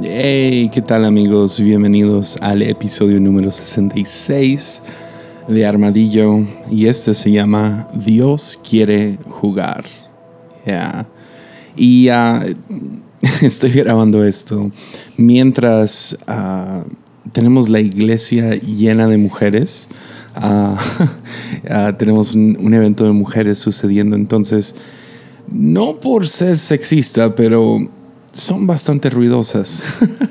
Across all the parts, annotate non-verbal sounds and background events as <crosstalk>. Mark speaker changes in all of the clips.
Speaker 1: Hey, ¿qué tal amigos? Bienvenidos al episodio número 66 de Armadillo y este se llama Dios quiere jugar. Yeah. Y uh, <laughs> estoy grabando esto mientras uh, tenemos la iglesia llena de mujeres. Uh, <laughs> tenemos un evento de mujeres sucediendo, entonces, no por ser sexista, pero son bastante ruidosas.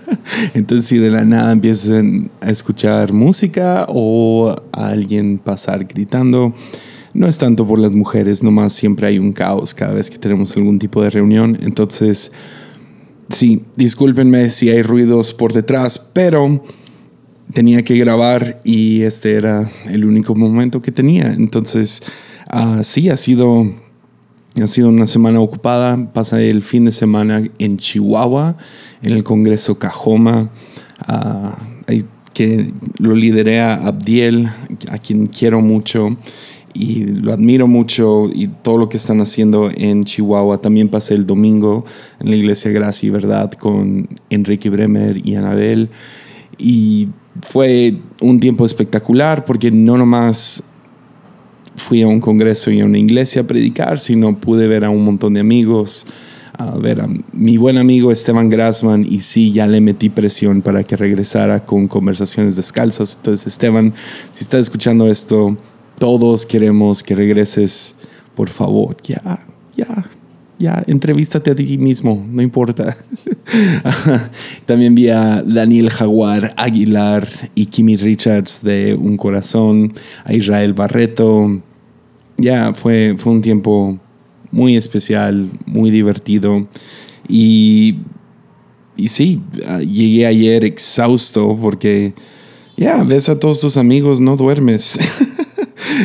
Speaker 1: <laughs> Entonces, si de la nada empiezan a escuchar música o a alguien pasar gritando, no es tanto por las mujeres, nomás siempre hay un caos cada vez que tenemos algún tipo de reunión. Entonces, sí, discúlpenme si hay ruidos por detrás, pero tenía que grabar y este era el único momento que tenía. Entonces, uh, sí, ha sido ha sido una semana ocupada. Pasé el fin de semana en Chihuahua, en el Congreso Cajoma, uh, que lo lideré a Abdiel, a quien quiero mucho y lo admiro mucho y todo lo que están haciendo en Chihuahua. También pasé el domingo en la Iglesia Gracia y Verdad con Enrique Bremer y Anabel. Y fue un tiempo espectacular porque no nomás fui a un congreso y a una iglesia a predicar, sino pude ver a un montón de amigos, a ver a mi buen amigo Esteban Grassman y sí, ya le metí presión para que regresara con conversaciones descalzas. Entonces, Esteban, si estás escuchando esto, todos queremos que regreses, por favor, ya, ya, ya, entrevístate a ti mismo, no importa. <laughs> También vi a Daniel Jaguar Aguilar y Kimi Richards de Un Corazón, a Israel Barreto. Ya, fue, fue un tiempo muy especial, muy divertido. Y, y sí, llegué ayer exhausto porque, ya, ves a todos tus amigos, no duermes.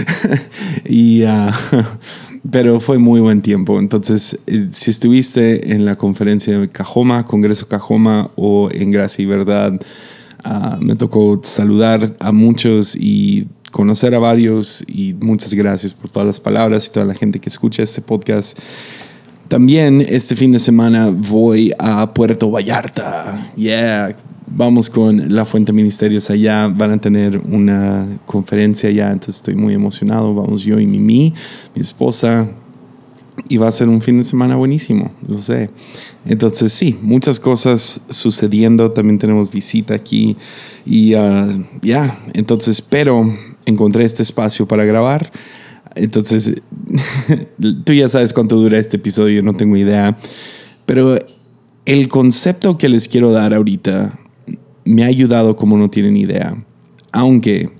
Speaker 1: <laughs> y uh, <laughs> pero fue muy buen tiempo. Entonces, eh, si estuviste en la conferencia de Cajoma, Congreso Cajoma o en Gracia y Verdad, ah, me tocó saludar a muchos y conocer a varios y muchas gracias por todas las palabras y toda la gente que escucha este podcast. También este fin de semana voy a Puerto Vallarta. Yeah, vamos con La Fuente Ministerios allá, van a tener una conferencia allá, entonces estoy muy emocionado, vamos yo y Mimi, mi esposa, y va a ser un fin de semana buenísimo, lo sé. Entonces sí, muchas cosas sucediendo, también tenemos visita aquí y uh, ya, entonces, pero encontré este espacio para grabar. Entonces, <laughs> tú ya sabes cuánto dura este episodio, no tengo idea. Pero el concepto que les quiero dar ahorita me ha ayudado como no tienen idea. Aunque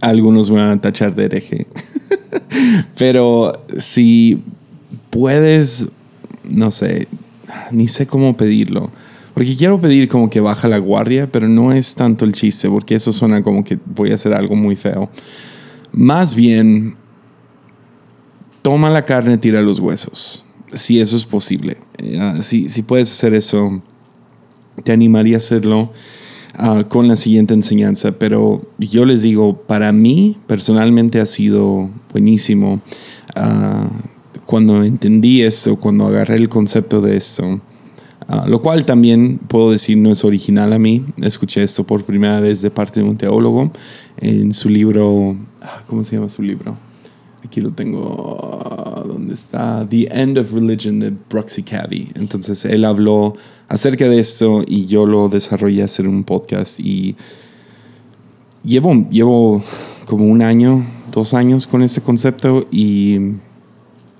Speaker 1: algunos me van a tachar de hereje. <laughs> Pero si puedes, no sé, ni sé cómo pedirlo. Porque quiero pedir como que baja la guardia, pero no es tanto el chiste, porque eso suena como que voy a hacer algo muy feo. Más bien, toma la carne, tira los huesos, si eso es posible. Si, si puedes hacer eso, te animaría a hacerlo ah, con la siguiente enseñanza, pero yo les digo, para mí personalmente ha sido buenísimo ah, cuando entendí esto, cuando agarré el concepto de esto. Ah, lo cual también puedo decir no es original a mí. Escuché esto por primera vez de parte de un teólogo en su libro, ¿cómo se llama su libro? Aquí lo tengo, ¿dónde está? The End of Religion de Bruxy Cavi. Entonces él habló acerca de esto y yo lo desarrollé hacer un podcast y llevo, llevo como un año, dos años con este concepto y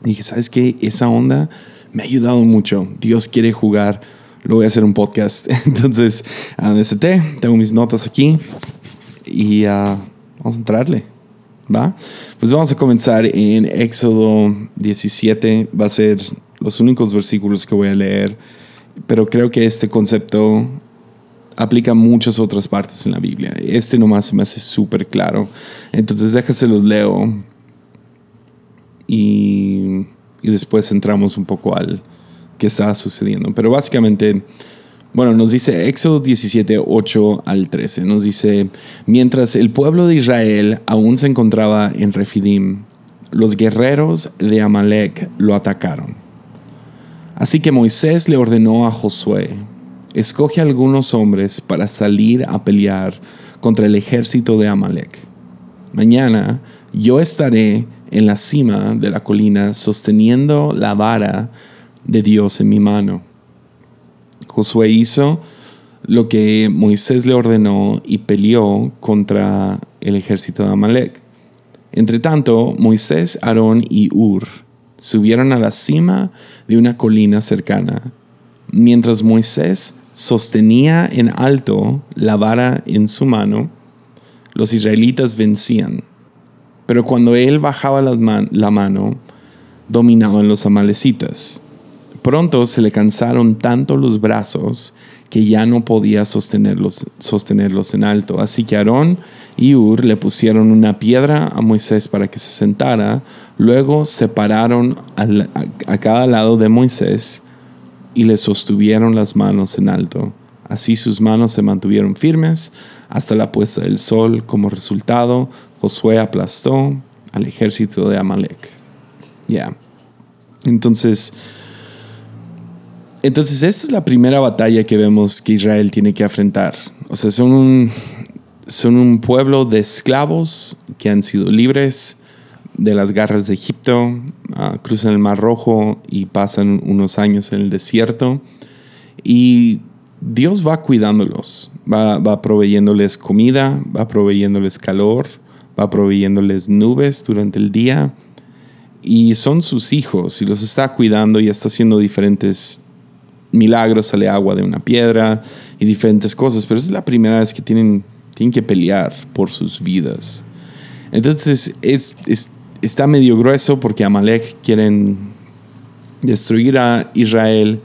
Speaker 1: dije, ¿sabes qué? Esa onda me ha ayudado mucho. Dios quiere jugar, lo voy a hacer un podcast. <laughs> Entonces, a DST, tengo mis notas aquí y uh, vamos a entrarle. ¿Va? Pues vamos a comenzar en Éxodo 17. Va a ser los únicos versículos que voy a leer pero creo que este concepto aplica muchas otras partes en la Biblia. Este nomás se me hace súper claro. Entonces déjase los leo y, y, después entramos un poco al que está sucediendo. Pero básicamente, bueno, nos dice Éxodo 17, 8 al 13. Nos dice, mientras el pueblo de Israel aún se encontraba en Refidim, los guerreros de Amalek lo atacaron Así que Moisés le ordenó a Josué, escoge algunos hombres para salir a pelear contra el ejército de Amalek. Mañana yo estaré en la cima de la colina sosteniendo la vara de Dios en mi mano. Josué hizo lo que Moisés le ordenó y peleó contra el ejército de Amalek. Entretanto, Moisés, Aarón y Ur subieron a la cima de una colina cercana. Mientras Moisés sostenía en alto la vara en su mano, los israelitas vencían. Pero cuando él bajaba la, mano, dominaban los amalecitas. Pronto se le cansaron tanto los brazos que ya no podía sostenerlos, sostenerlos en alto. Así que Aarón y Ur le pusieron una piedra a Moisés para que se sentara, luego separaron a, cada lado de Moisés y le sostuvieron las manos en alto. Así sus manos se mantuvieron firmes hasta la puesta del sol. Como resultado, Josué aplastó al ejército de Amalek. Ya. Entonces, entonces, esta es la primera batalla que vemos que Israel tiene que enfrentar. O sea, son un, son un pueblo de esclavos que han sido libres de las garras de Egipto, ah, cruzan el Mar Rojo y pasan unos años en el desierto. Y Dios va cuidándolos, va, va proveyéndoles comida, va proveyéndoles calor, va proveyéndoles nubes durante el día. Y son sus hijos y los está cuidando y está haciendo diferentes milagros, sale agua de una piedra y diferentes cosas, pero es la primera vez que tienen, tienen que pelear por sus vidas. Entonces es, está medio grueso porque Amalek quieren destruir a Israel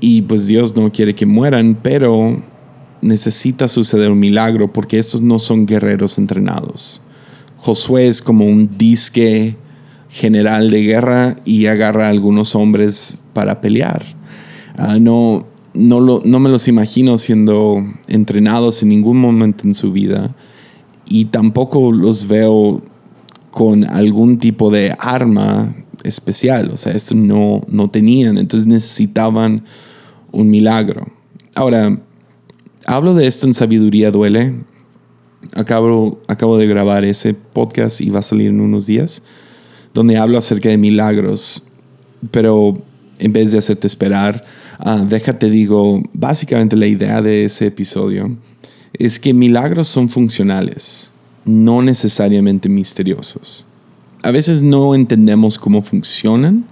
Speaker 1: y pues Dios no quiere que mueran, pero necesita suceder un milagro porque estos no son guerreros entrenados. Josué es como un disque general de guerra y agarra a algunos hombres para pelear. Ah, no, no, lo, no me los imagino siendo entrenados en ningún momento en su vida y tampoco los veo con algún tipo de arma especial. O sea, esto no, no tenían, entonces necesitaban un milagro. Ahora, hablo de esto en Sabiduría Duele. Acabo, de grabar ese podcast y va a salir en unos días, donde hablo acerca de milagros. Pero en vez de hacerte esperar, uh, déjate digo, básicamente la idea de ese episodio es que milagros son funcionales, no necesariamente misteriosos. A veces no entendemos cómo funcionan,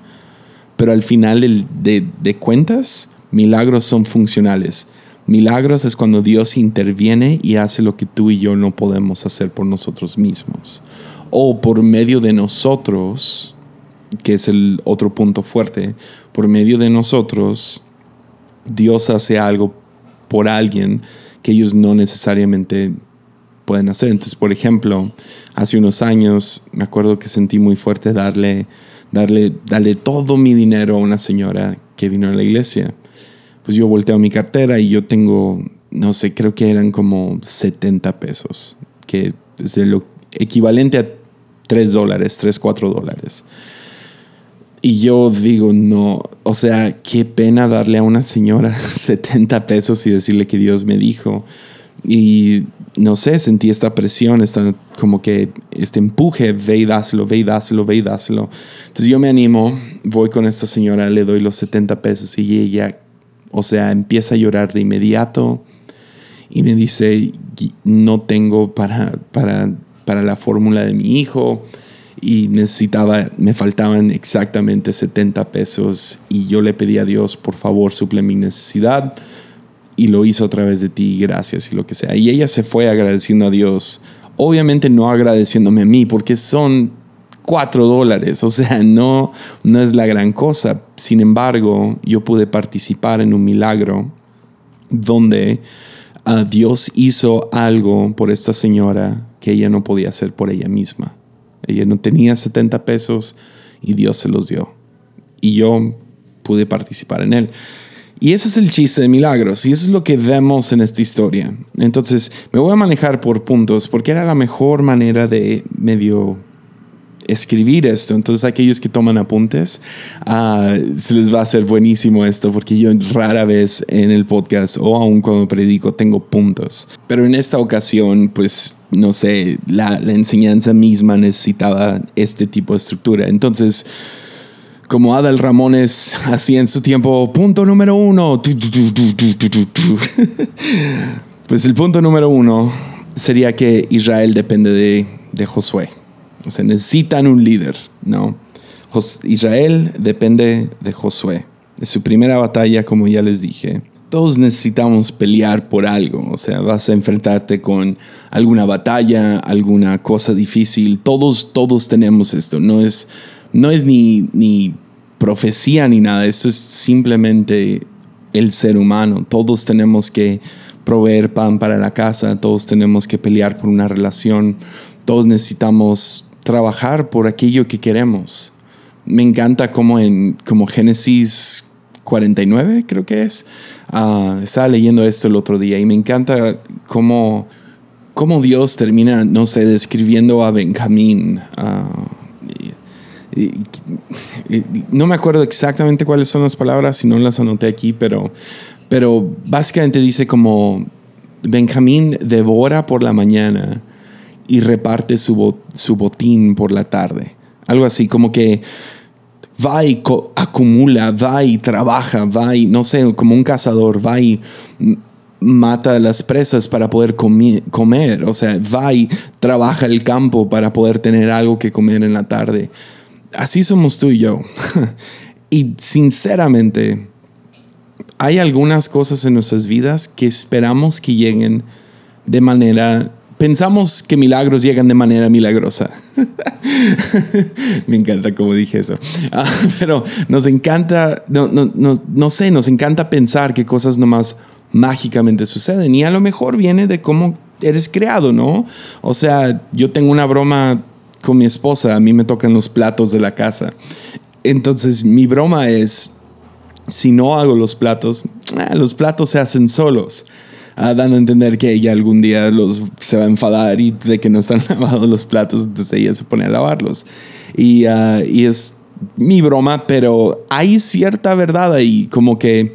Speaker 1: pero al final de cuentas, milagros son funcionales. Milagros es cuando Dios interviene y hace lo que tú y yo no podemos hacer por nosotros mismos. O por medio de nosotros, que es el otro punto fuerte, por medio de nosotros, Dios hace algo por alguien que ellos no necesariamente pueden hacer. Entonces, por ejemplo, hace unos años me acuerdo que sentí muy fuerte darle, darle, darle todo mi dinero a una señora que vino a la iglesia. Pues yo volteo mi cartera y yo tengo, no sé, creo que eran como 70 pesos, que es lo equivalente a 3 dólares, 3, 4 dólares. Y yo digo, no, o sea, qué pena darle a una señora <laughs> 70 pesos y decirle que Dios me dijo. Y no sé, sentí esta presión, esta, como que este empuje, ve y dáselo, ve y dáselo, ve y dáselo. Entonces yo me animo, voy con esta señora, le doy los 70 pesos y ella, o sea, empieza a llorar de inmediato y me dice, no tengo para, para, para la fórmula de mi hijo y necesitaba, me faltaban exactamente 70 pesos y yo le pedí a Dios, por favor, suple mi necesidad y lo hizo a través de ti, gracias y lo que sea. Y ella se fue agradeciendo a Dios, obviamente no agradeciéndome a mí, porque son cuatro dólares, o sea, no, no es la gran cosa. Sin embargo, yo pude participar en un milagro donde uh, Dios hizo algo por esta señora que ella no podía hacer por ella misma. Ella no tenía 70 pesos y Dios se los dio. Y yo pude participar en él. Y ese es el chiste de milagros y eso es lo que vemos en esta historia. Entonces me voy a manejar por puntos porque era la mejor manera de medio escribir esto. Entonces, aquellos que toman apuntes, ah, se les va a hacer buenísimo esto, porque yo rara vez en el podcast o aún cuando predico tengo puntos. Pero en esta ocasión, pues, no sé, la, enseñanza misma necesitaba este tipo de estructura. Entonces, como Adal Ramones hacía en su tiempo, punto número uno. <laughs> Pues el punto número uno sería que Israel depende de, de Josué. O sea, necesitan un líder, ¿no? Israel depende de Josué. De su primera batalla, como ya les dije. Todos necesitamos pelear por algo. O sea, vas a enfrentarte con alguna batalla, alguna cosa difícil. Todos, todos tenemos esto. No es, no es ni, ni profecía ni nada. Esto es simplemente el ser humano. Todos tenemos que proveer pan para la casa. Todos tenemos que pelear por una relación. Todos necesitamos trabajar por aquello que queremos. Me encanta como en como Génesis 49, creo que es. Ah, estaba leyendo esto el otro día y me encanta cómo, cómo Dios termina, no sé, describiendo a Benjamín. Ah, no me acuerdo exactamente cuáles son las palabras, si no las anoté aquí, pero, pero básicamente dice como Benjamín devora por la mañana y reparte su, su botín por la tarde. Algo así, como que va y acumula, va y trabaja, va y, no sé, como un cazador, va y mata las presas para poder comer, o sea, va y trabaja el campo para poder tener algo que comer en la tarde. Así somos tú y yo. <laughs> y sinceramente, hay algunas cosas en nuestras vidas que esperamos que lleguen de manera pensamos que milagros llegan de manera milagrosa. <laughs> Me encanta como dije eso. Ah, pero nos encanta, no, no, no, no, sé, nos encanta pensar que cosas nomás mágicamente suceden. Y a lo mejor viene de cómo eres creado, ¿no? O sea, yo tengo una broma con mi esposa, a mí me tocan los platos de la casa. Entonces mi broma es, si no hago los platos, ah, los platos se hacen solos dando a entender que ella algún día los, se va a enfadar y de que no están <laughs> lavados los platos, entonces ella se pone a lavarlos. Y, ah, y es mi broma, pero hay cierta verdad ahí, como que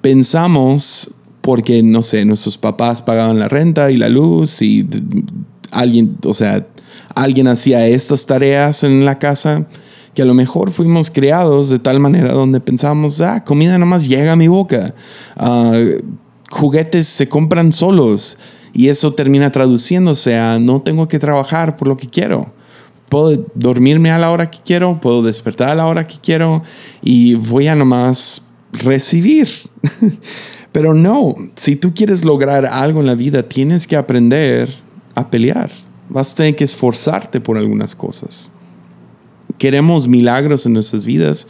Speaker 1: pensamos, porque no sé, nuestros papás pagaban la renta y la luz y alguien, o sea, alguien hacía estas tareas en la casa que a lo mejor fuimos creados de tal manera donde pensamos, ah, comida nomás llega a mi boca. Uh, juguetes se compran solos y eso termina traduciéndose a no tengo que trabajar por lo que quiero. Puedo dormirme a la hora que quiero, puedo despertar a la hora que quiero y voy a nomás recibir. <laughs> Pero no, si tú quieres lograr algo en la vida, tienes que aprender a pelear. Vas a tener que esforzarte por algunas cosas. Queremos milagros en nuestras vidas,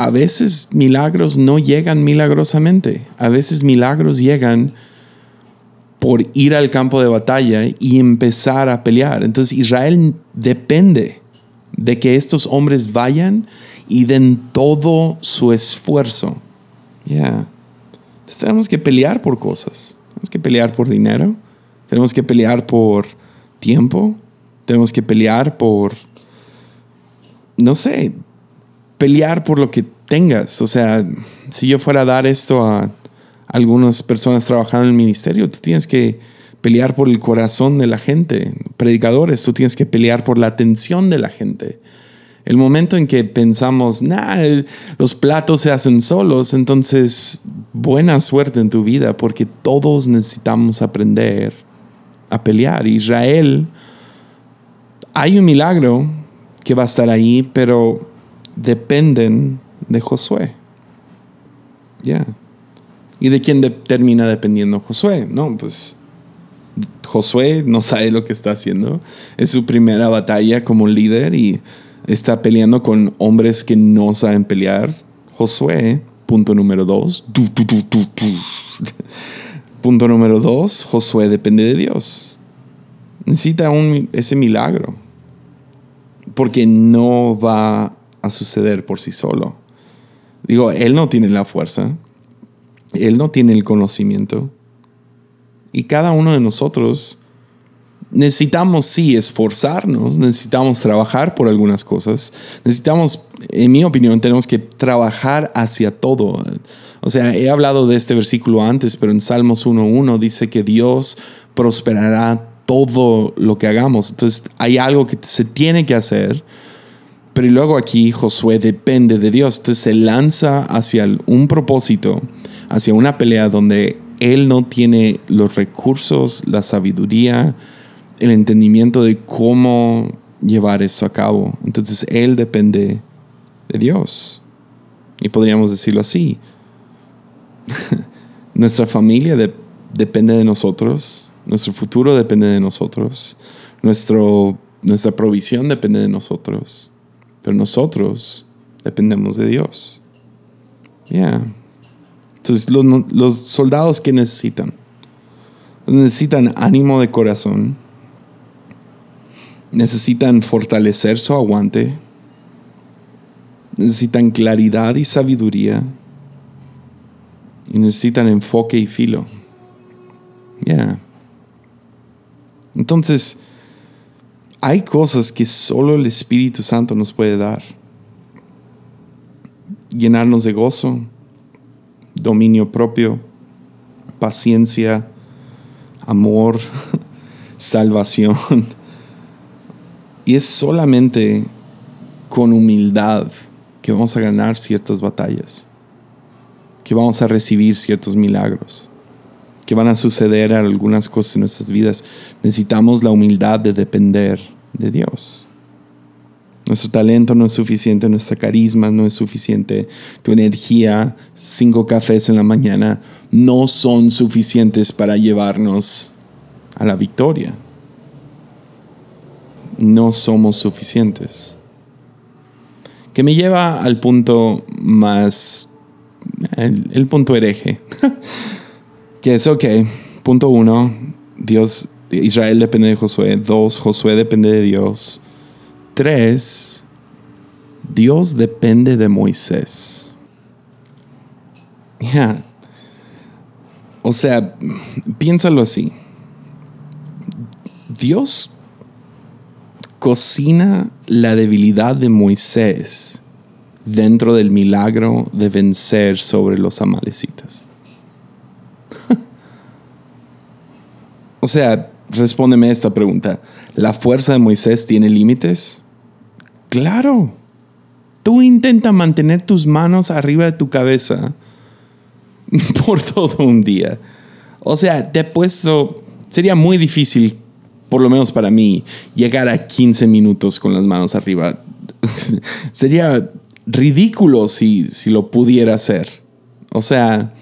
Speaker 1: a veces milagros no llegan milagrosamente. A veces milagros llegan por ir al campo de batalla y empezar a pelear. Entonces Israel depende de que estos hombres vayan y den todo su esfuerzo. Ya. tenemos que pelear por cosas. Tenemos que pelear por dinero. Tenemos que pelear por tiempo. Tenemos que pelear por, no sé, pelear por lo que tengas. O sea, si yo fuera a dar esto a algunas personas trabajando en el ministerio, tú tienes que pelear por el corazón de la gente. Predicadores, tú tienes que pelear por la atención de la gente. El momento en que pensamos, nah, los platos se hacen solos, entonces buena suerte en tu vida porque todos necesitamos aprender a pelear. Israel, hay un milagro que va a estar ahí, pero dependen de Josué. Ya. ¿Y de quién termina dependiendo Josué? No, pues Josué no sabe lo que está haciendo. Es su primera batalla como líder y está peleando con hombres que no saben pelear. Josué, punto número dos. punto número dos, Josué depende de Dios. Necesita un, ese milagro. Porque no va a suceder por sí solo. Digo, Él no tiene la fuerza, Él no tiene el conocimiento. Y cada uno de nosotros necesitamos sí esforzarnos, necesitamos trabajar por algunas cosas, necesitamos, en mi opinión, tenemos que trabajar hacia todo. O sea, he hablado de este versículo antes, pero en Salmos 1.1 dice que Dios prosperará todo lo que hagamos. Entonces hay algo que se tiene que hacer, pero luego aquí Josué depende de Dios. Entonces se lanza hacia un propósito, hacia una pelea donde él no tiene los recursos, la sabiduría, el entendimiento de cómo llevar eso a cabo. Entonces él depende de Dios. Y podríamos decirlo así. <laughs> Nuestra familia depende de nosotros, nuestro futuro depende de nosotros, nuestro, nuestra provisión depende de nosotros, pero nosotros dependemos de Dios. Yeah. Entonces, los, los soldados que necesitan, necesitan ánimo de corazón, necesitan fortalecer su aguante, necesitan claridad y sabiduría, y necesitan enfoque y filo. Ya. Entonces, hay cosas que solo el Espíritu Santo nos puede dar. Llenarnos de gozo, dominio propio, paciencia, amor, <laughs> salvación. Y es solamente con humildad que vamos a ganar ciertas batallas, que vamos a recibir ciertos milagros, que van a suceder algunas cosas en nuestras vidas. Necesitamos la humildad de depender de Dios. Nuestro talento no es suficiente, nuestra carisma no es suficiente, tu energía, cinco cafés en la mañana, no son suficientes para llevarnos a la victoria. No somos suficientes. Que me lleva al punto más, el, punto hereje, <laughs> que es, ok, punto uno, Dios, Israel depende de Josué, dos, Josué depende de Dios, Tres, Dios depende de Moisés. Ya. O sea, piénsalo así. Dios cocina la debilidad de Moisés dentro del milagro de vencer sobre los amalecitas. O sea, respóndeme esta pregunta. ¿La fuerza de Moisés tiene límites? Claro. Tú intenta mantener tus manos arriba de tu cabeza <laughs> por todo un día. O sea, te he puesto, sería muy difícil, por lo menos para mí, llegar a 15 minutos con las manos arriba. <laughs> sería ridículo si, si lo pudiera hacer. O sea,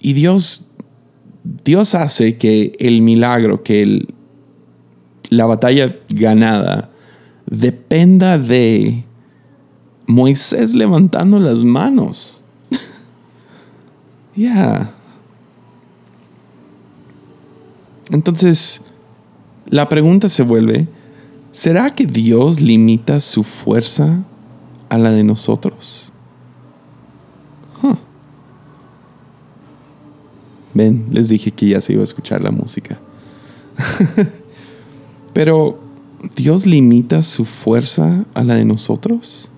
Speaker 1: y Dios, Dios hace que el milagro, que el, la batalla ganada, dependa de Moisés levantando las manos. <laughs> Ya. Entonces, la pregunta se vuelve, ¿será que Dios limita su fuerza a la de nosotros? Ven, les dije que ya se iba a escuchar la música. <laughs> Pero ¿Dios limita su fuerza a la de nosotros?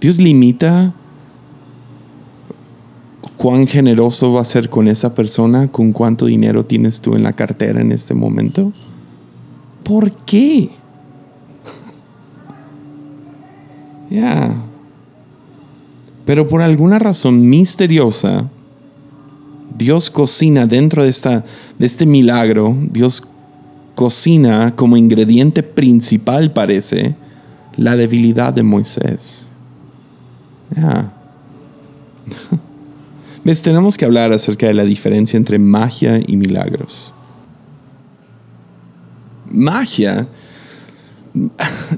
Speaker 1: ¿Dios limita cuán generoso va a ser con esa persona, con cuánto dinero tienes tú en la cartera en este momento? ¿Por qué? <laughs> Ya. Pero por alguna razón misteriosa, Dios cocina dentro de, esta, de este milagro, Dios cocina como ingrediente principal, parece, la debilidad de Moisés. <laughs> ¿Ves? Tenemos que hablar acerca de la diferencia entre magia y milagros. Magia,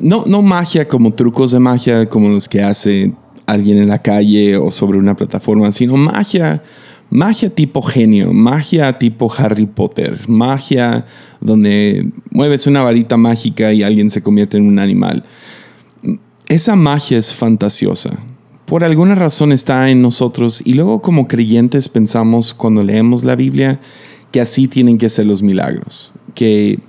Speaker 1: no, no magia como trucos de magia como los que hace alguien en la calle o sobre una plataforma, sino magia magia tipo genio, magia tipo Harry Potter, magia donde mueves una varita mágica y alguien se convierte en un animal. Esa magia es fantasiosa. Por alguna razón está en nosotros y luego como creyentes pensamos cuando leemos la Biblia que así tienen que ser los milagros. Que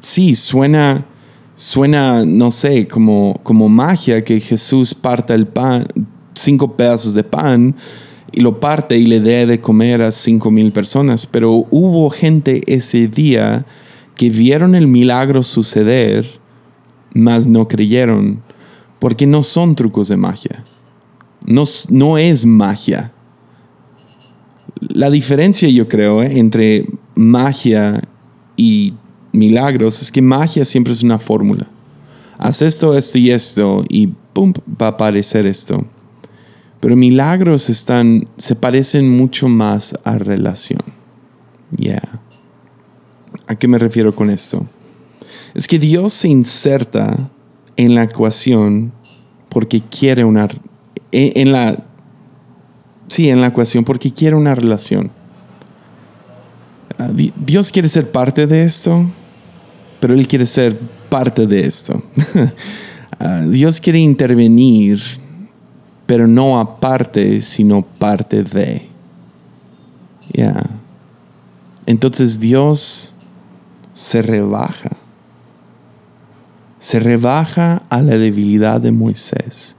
Speaker 1: sí, suena, suena, no sé, como, como magia que Jesús parta el pan, cinco pedazos de pan y lo parte y le dé de comer a cinco mil personas. Pero hubo gente ese día que vieron el milagro suceder, mas no creyeron, porque no son trucos de magia. No, no es magia. La diferencia, yo creo, eh, entre magia y milagros es que magia siempre es una fórmula. Haz esto, esto y esto, y pum, va a aparecer esto. Pero milagros están, se parecen mucho más a relación. Ya. ¿A qué me refiero con esto? Es que Dios se inserta en la ecuación porque quiere una en la sí, en la ecuación porque quiere una relación. Ah, Dios quiere ser parte de esto, pero Él quiere ser parte de esto. <laughs> Ah, Dios quiere intervenir pero no aparte, sino parte de. Ya. Entonces Dios se rebaja. Se rebaja a la debilidad de Moisés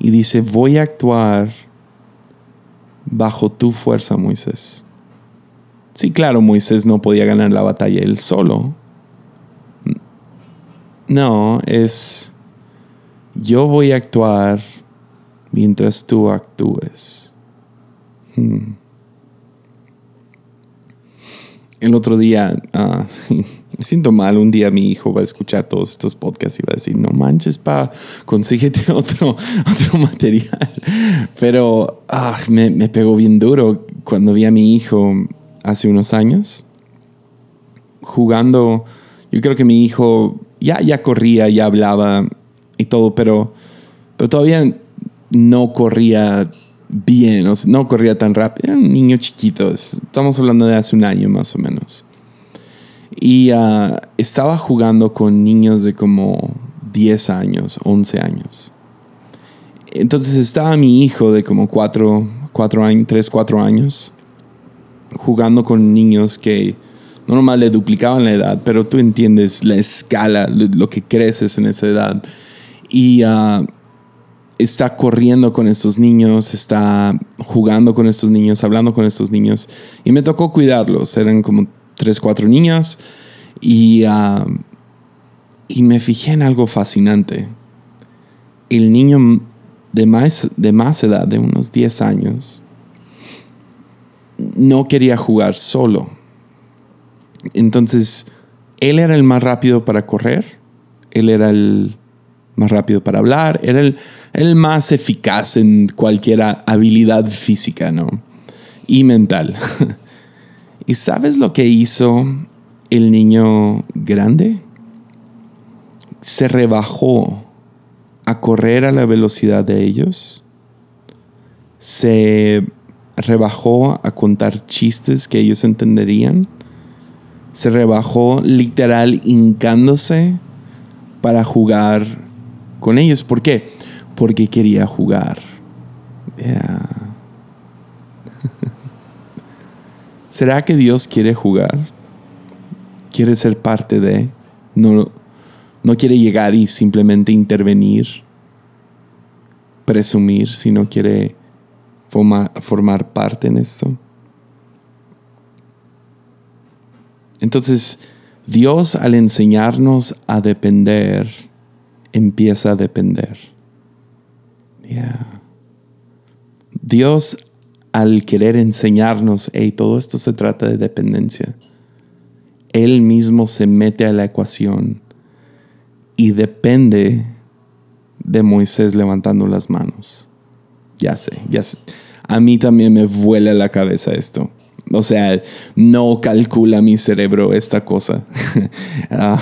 Speaker 1: y dice, voy a actuar bajo tu fuerza, Moisés. Sí, claro, Moisés no podía ganar la batalla él solo. No, es, yo voy a actuar mientras tú actúes. Hmm. El otro día, uh, me <laughs> siento mal, un día mi hijo va a escuchar todos estos podcasts y va a decir, no manches, pa, consíguete <laughs> otro, otro material. Pero ah, me, me pegó bien duro cuando vi a mi hijo hace unos años jugando. Yo creo que mi hijo ya, ya corría, ya hablaba y todo, pero, pero todavía no corría bien, o no corría tan rápido. Era un niño chiquito, estamos hablando de hace un año más o menos. Y ah, estaba jugando con niños de como 10 años, 11 años. Entonces estaba mi hijo de como 4, 4 años, 3, 4 años, jugando con niños que no nomás le duplicaban la edad, pero tú entiendes la escala, lo que creces en esa edad. Y uh, está corriendo con estos niños, está jugando con estos niños, hablando con estos niños. Y me tocó cuidarlos. Eran como tres, cuatro niños. Y, ah, y me fijé en algo fascinante. El niño de más, de más edad, de unos 10 años, no quería jugar solo. Entonces, él era el más rápido para correr. Él era el más rápido para hablar, era el, más eficaz en cualquier habilidad física, ¿no? Y mental. <laughs> ¿Y sabes lo que hizo el niño grande? Se rebajó a correr a la velocidad de ellos. Se rebajó a contar chistes que ellos entenderían. Se rebajó literal hincándose para jugar con ellos. ¿Por qué? Porque quería jugar. <laughs> ¿Será que Dios quiere jugar? ¿Quiere ser parte de? No, no quiere llegar y simplemente intervenir, presumir, sino quiere formar, formar parte en esto. Entonces, Dios al enseñarnos a depender, empieza a depender. Dios al querer enseñarnos, hey, todo esto se trata de dependencia. Él mismo se mete a la ecuación y depende de Moisés levantando las manos. Ya sé, ya sé. A mí también me vuela la cabeza esto. O sea, no calcula mi cerebro esta cosa. <laughs> Ah,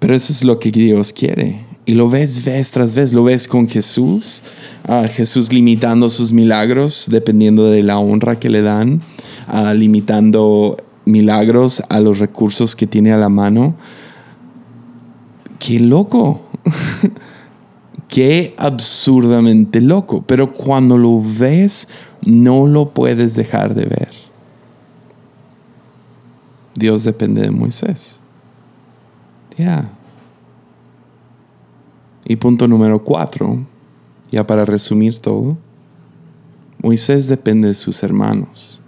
Speaker 1: pero eso es lo que Dios quiere. Y lo ves vez tras vez, lo ves con Jesús, Jesús limitando sus milagros dependiendo de la honra que le dan, limitando milagros a los recursos que tiene a la mano. Qué loco, <laughs> qué absurdamente loco, pero cuando lo ves no lo puedes dejar de ver. Dios depende de Moisés. Ya. Y punto número cuatro, ya para resumir todo, Moisés depende de sus hermanos.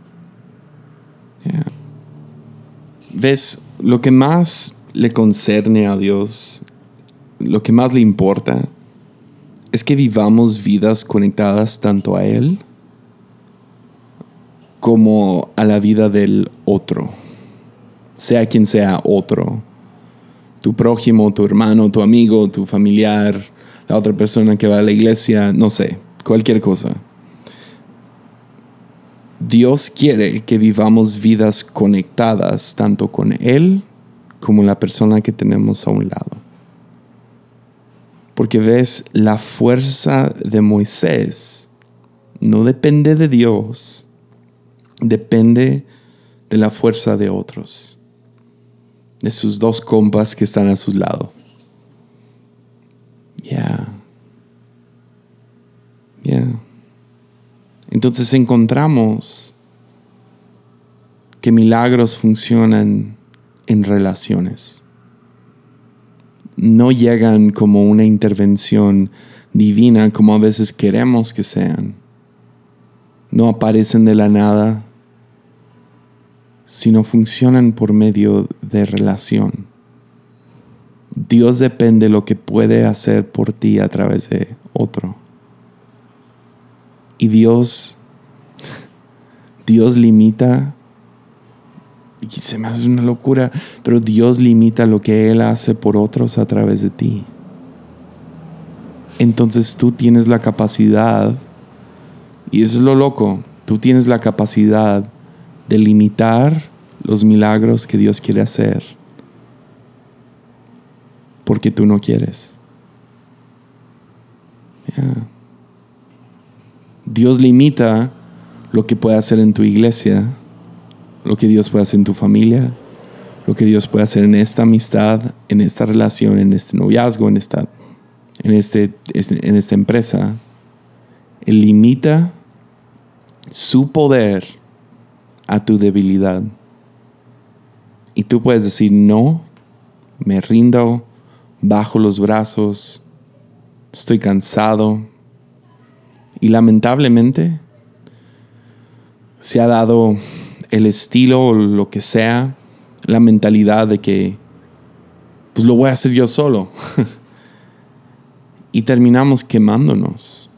Speaker 1: ¿Ves? Lo que más le concerne a Dios, lo que más le importa, es que vivamos vidas conectadas tanto a Él como a la vida del otro, sea quien sea otro, tu prójimo, tu hermano, tu amigo, tu familiar, la otra persona que va a la iglesia, no sé, cualquier cosa. Dios quiere que vivamos vidas conectadas tanto con Él como la persona que tenemos a un lado. Porque ves, la fuerza de Moisés no depende de Dios, depende de la fuerza de otros, de sus dos compas que están a su lado. Ya. Ya. Entonces encontramos que milagros funcionan en relaciones. No llegan como una intervención divina como a veces queremos que sean. No aparecen de la nada, sino funcionan por medio de relación. Dios depende de lo que puede hacer por ti a través de otro. Y Dios, Dios limita, y se me hace una locura, pero Dios limita lo que Él hace por otros a través de ti. Entonces tú tienes la capacidad, y eso es lo loco, tú tienes la capacidad de limitar los milagros que Dios quiere hacer, porque tú no quieres. Dios limita lo que puede hacer en tu iglesia, lo que Dios puede hacer en tu familia, lo que Dios puede hacer en esta amistad, en esta relación, en este noviazgo, en esta, en este, en esta empresa. Él limita su poder a tu debilidad. Y tú puedes decir, no, me rindo, bajo los brazos, estoy cansado, y lamentablemente se ha dado el estilo o lo que sea, la mentalidad de que pues lo voy a hacer yo solo. <laughs> y terminamos quemándonos.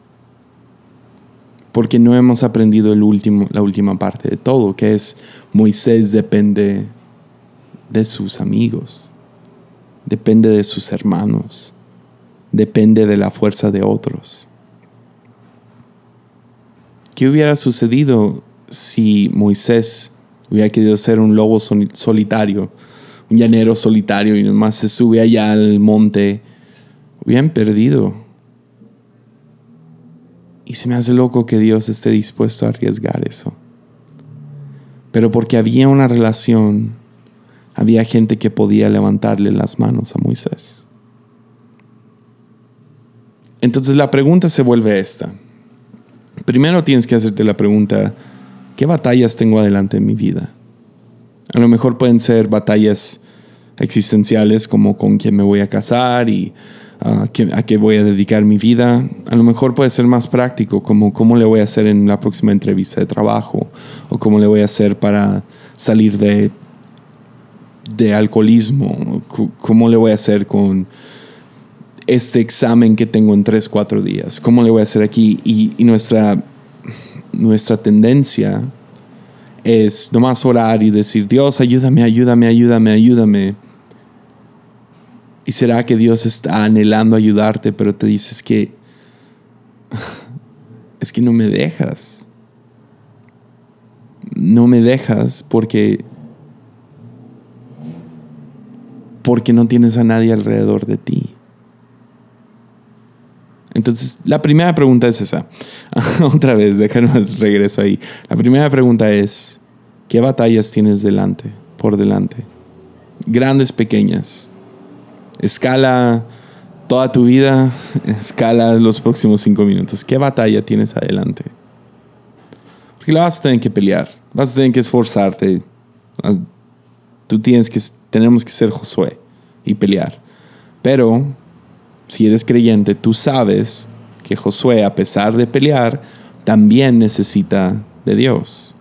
Speaker 1: Porque no hemos aprendido la última parte de todo, que es Moisés depende de sus amigos, depende de sus hermanos, depende de la fuerza de otros. ¿Qué hubiera sucedido si Moisés hubiera querido ser un lobo solitario, un llanero solitario y nomás se sube allá al monte? Hubieran perdido. Y se me hace loco que Dios esté dispuesto a arriesgar eso. Pero porque había una relación, había gente que podía levantarle las manos a Moisés. Entonces la pregunta se vuelve esta primero tienes que hacerte la pregunta, ¿qué batallas tengo adelante en mi vida? A lo mejor pueden ser batallas existenciales como con quién me voy a casar y ah, a qué voy a dedicar mi vida. A lo mejor puede ser más práctico como cómo le voy a hacer en la próxima entrevista de trabajo o cómo le voy a hacer para salir de, de alcoholismo, cómo le voy a hacer con este examen que tengo en tres, cuatro días? ¿Cómo le voy a hacer aquí? Y, nuestra, nuestra tendencia es nomás orar y decir, Dios, ayúdame, ayúdame, ayúdame, ayúdame. Y será que Dios está anhelando ayudarte, pero te dices que <laughs> es que no me dejas. No me dejas porque porque no tienes a nadie alrededor de ti. Entonces, la primera pregunta es esa. <laughs> Otra vez, déjanos regreso ahí. La primera pregunta es, ¿qué batallas tienes delante, por delante? Grandes, pequeñas. Escala toda tu vida, escala los próximos cinco minutos. ¿Qué batalla tienes adelante? Porque la vas a tener que pelear, vas a tener que esforzarte, Tú tienes que, tenemos que ser Josué y pelear. Pero si eres creyente, tú sabes que Josué, a pesar de pelear, también necesita de Dios.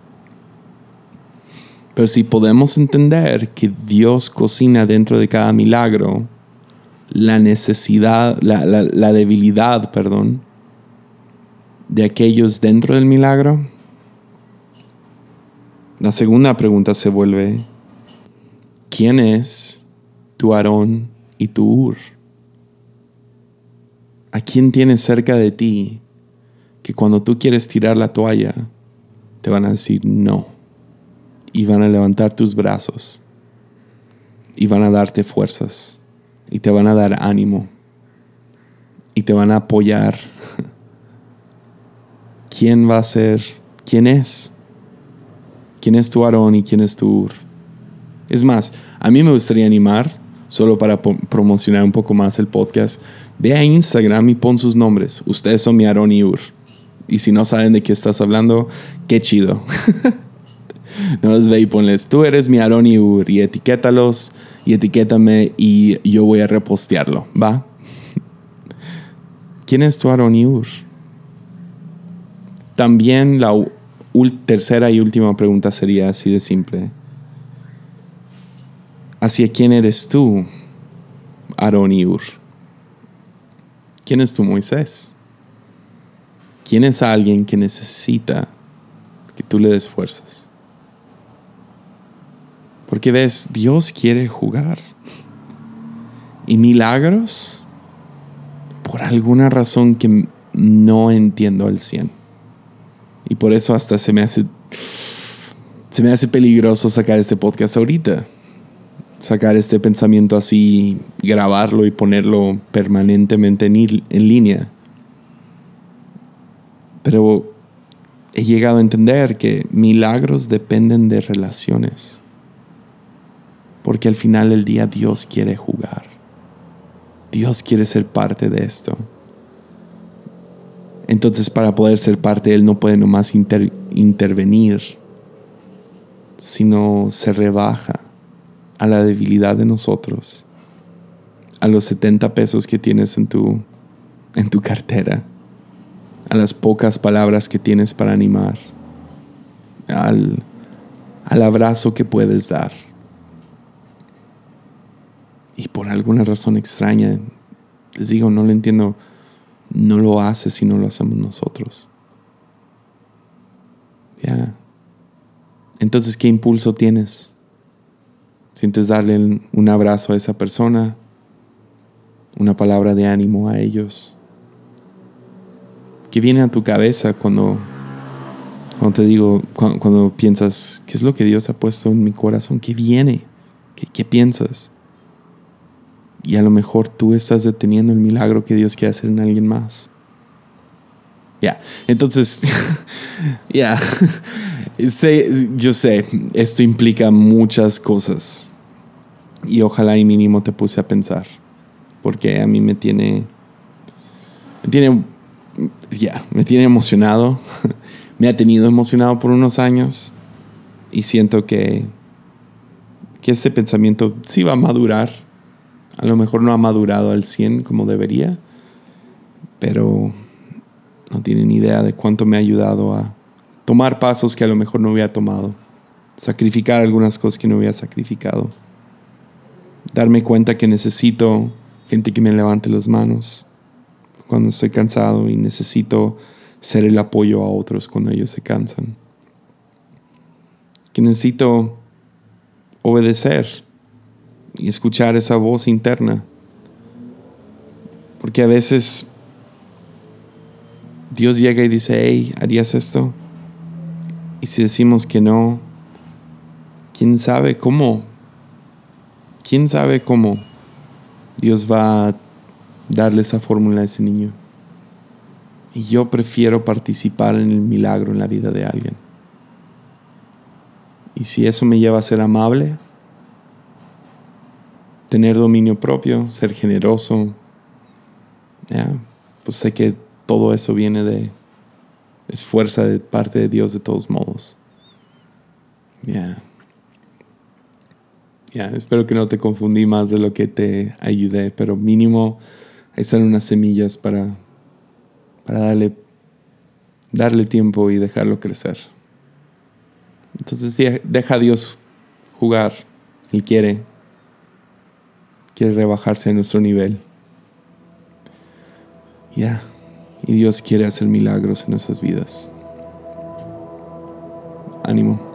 Speaker 1: Pero si podemos entender que Dios cocina dentro de cada milagro la necesidad, la, la debilidad, perdón, de aquellos dentro del milagro, la segunda pregunta se vuelve, ¿quién es tu Aarón y tu Ur? ¿A quién tienes cerca de ti que cuando tú quieres tirar la toalla, te van a decir no? Y van a levantar tus brazos y van a darte fuerzas y te van a dar ánimo y te van a apoyar. <laughs> ¿Quién va a ser? ¿Quién es? quién es tu Aarón y quién es tu Ur. Es más, a mí me gustaría animar, solo para promocionar un poco más el podcast, ve a Instagram y pon sus nombres. Ustedes son mi Aarón y Ur. Y si no saben de qué estás hablando, qué chido. <laughs> <laughs> no les ve y ponles, tú eres mi Aarón y Ur, y etiquétalos y etiquétame y yo voy a repostearlo, ¿va? <laughs> ¿Quién es tu Aarón y Ur? También la tercera y última pregunta sería así de simple. ¿Hacia quién eres tú, Aarón y Ur? ¿Quién es tu Moisés? ¿Quién es alguien que necesita que tú le des fuerzas? Porque ves, Dios quiere jugar. Y milagros, por alguna razón que no entiendo al cien y por eso hasta se me hace se me hace peligroso sacar este podcast ahorita. Sacar este pensamiento así, grabarlo y ponerlo permanentemente en, en línea. Pero he llegado a entender que milagros dependen de relaciones. Porque al final del día Dios quiere jugar. Dios quiere ser parte de esto. Entonces para poder ser parte, Él no puede nomás intervenir, sino se rebaja a la debilidad de nosotros, a los 70 pesos que tienes en tu, en tu cartera, a las pocas palabras que tienes para animar, al, al abrazo que puedes dar. Y por alguna razón extraña, les digo, no lo entiendo no lo hace si no lo hacemos nosotros. Ya. Entonces, ¿qué impulso tienes? ¿Sientes darle un abrazo a esa persona? ¿Una palabra de ánimo a ellos? ¿Qué viene a tu cabeza cuando, cuando te digo, cuando, piensas, ¿qué es lo que Dios ha puesto en mi corazón? ¿Qué viene? ¿Qué, qué piensas? Y a lo mejor tú estás deteniendo el milagro que Dios quiere hacer en alguien más. Ya, entonces, <laughs> ya, <laughs> yo sé, esto implica muchas cosas. Y ojalá y mínimo te puse a pensar. Porque a mí me tiene, me tiene, ya, me tiene emocionado. <laughs> me ha tenido emocionado por unos años. Y siento que, que este pensamiento sí va a madurar a lo mejor no ha madurado al 100 como debería, pero no tienen idea de cuánto me ha ayudado a tomar pasos que a lo mejor no hubiera tomado, sacrificar algunas cosas que no hubiera sacrificado, darme cuenta que necesito gente que me levante las manos cuando estoy cansado y necesito ser el apoyo a otros cuando ellos se cansan, que necesito obedecer y escuchar esa voz interna. Porque a veces Dios llega y dice, hey, ¿harías esto? Y si decimos que no, ¿quién sabe cómo? ¿Quién sabe cómo Dios va a darle esa fórmula a ese niño? Y yo prefiero participar en el milagro en la vida de alguien. Y si eso me lleva a ser amable, tener dominio propio, ser generoso. Pues sé que todo eso viene de, es fuerza de parte de Dios de todos modos. Ya, espero que no te confundí más de lo que te ayudé, pero mínimo están unas semillas para, para darle, darle tiempo y dejarlo crecer. Entonces deja a Dios jugar. Él quiere. Quiere rebajarse a nuestro nivel. Ya. Y Dios quiere hacer milagros en nuestras vidas. Ánimo.